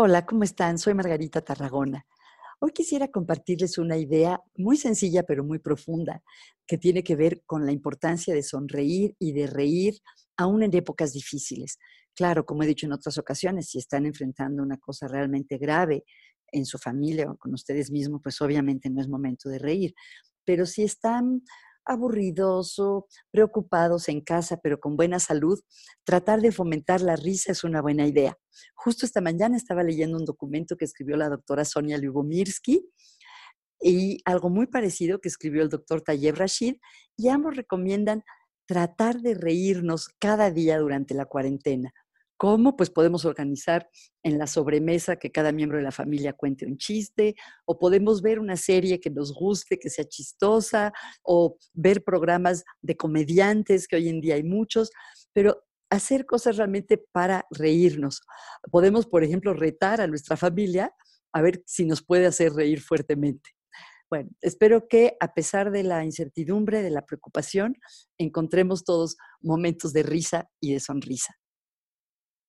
Hola, ¿cómo están? Soy Margarita Tarragona. Hoy quisiera compartirles una idea muy sencilla pero muy profunda que tiene que ver con la importancia de sonreír y de reír aún en épocas difíciles. Claro, como he dicho en otras ocasiones, si están enfrentando una cosa realmente grave en su familia o con ustedes mismos, pues obviamente no es momento de reír. Pero si están aburridos o preocupados en casa, pero con buena salud, tratar de fomentar la risa es una buena idea. Justo esta mañana estaba leyendo un documento que escribió la doctora Sonia Lyubomirsky y algo muy parecido que escribió el doctor Tayeb Rashid, y ambos recomiendan tratar de reírnos cada día durante la cuarentena. ¿Cómo? Pues podemos organizar en la sobremesa que cada miembro de la familia cuente un chiste, o podemos ver una serie que nos guste, que sea chistosa, o ver programas de comediantes, que hoy en día hay muchos, pero hacer cosas realmente para reírnos. Podemos, por ejemplo, retar a nuestra familia a ver si nos puede hacer reír fuertemente. Bueno, espero que a pesar de la incertidumbre, de la preocupación, encontremos todos momentos de risa y de sonrisa.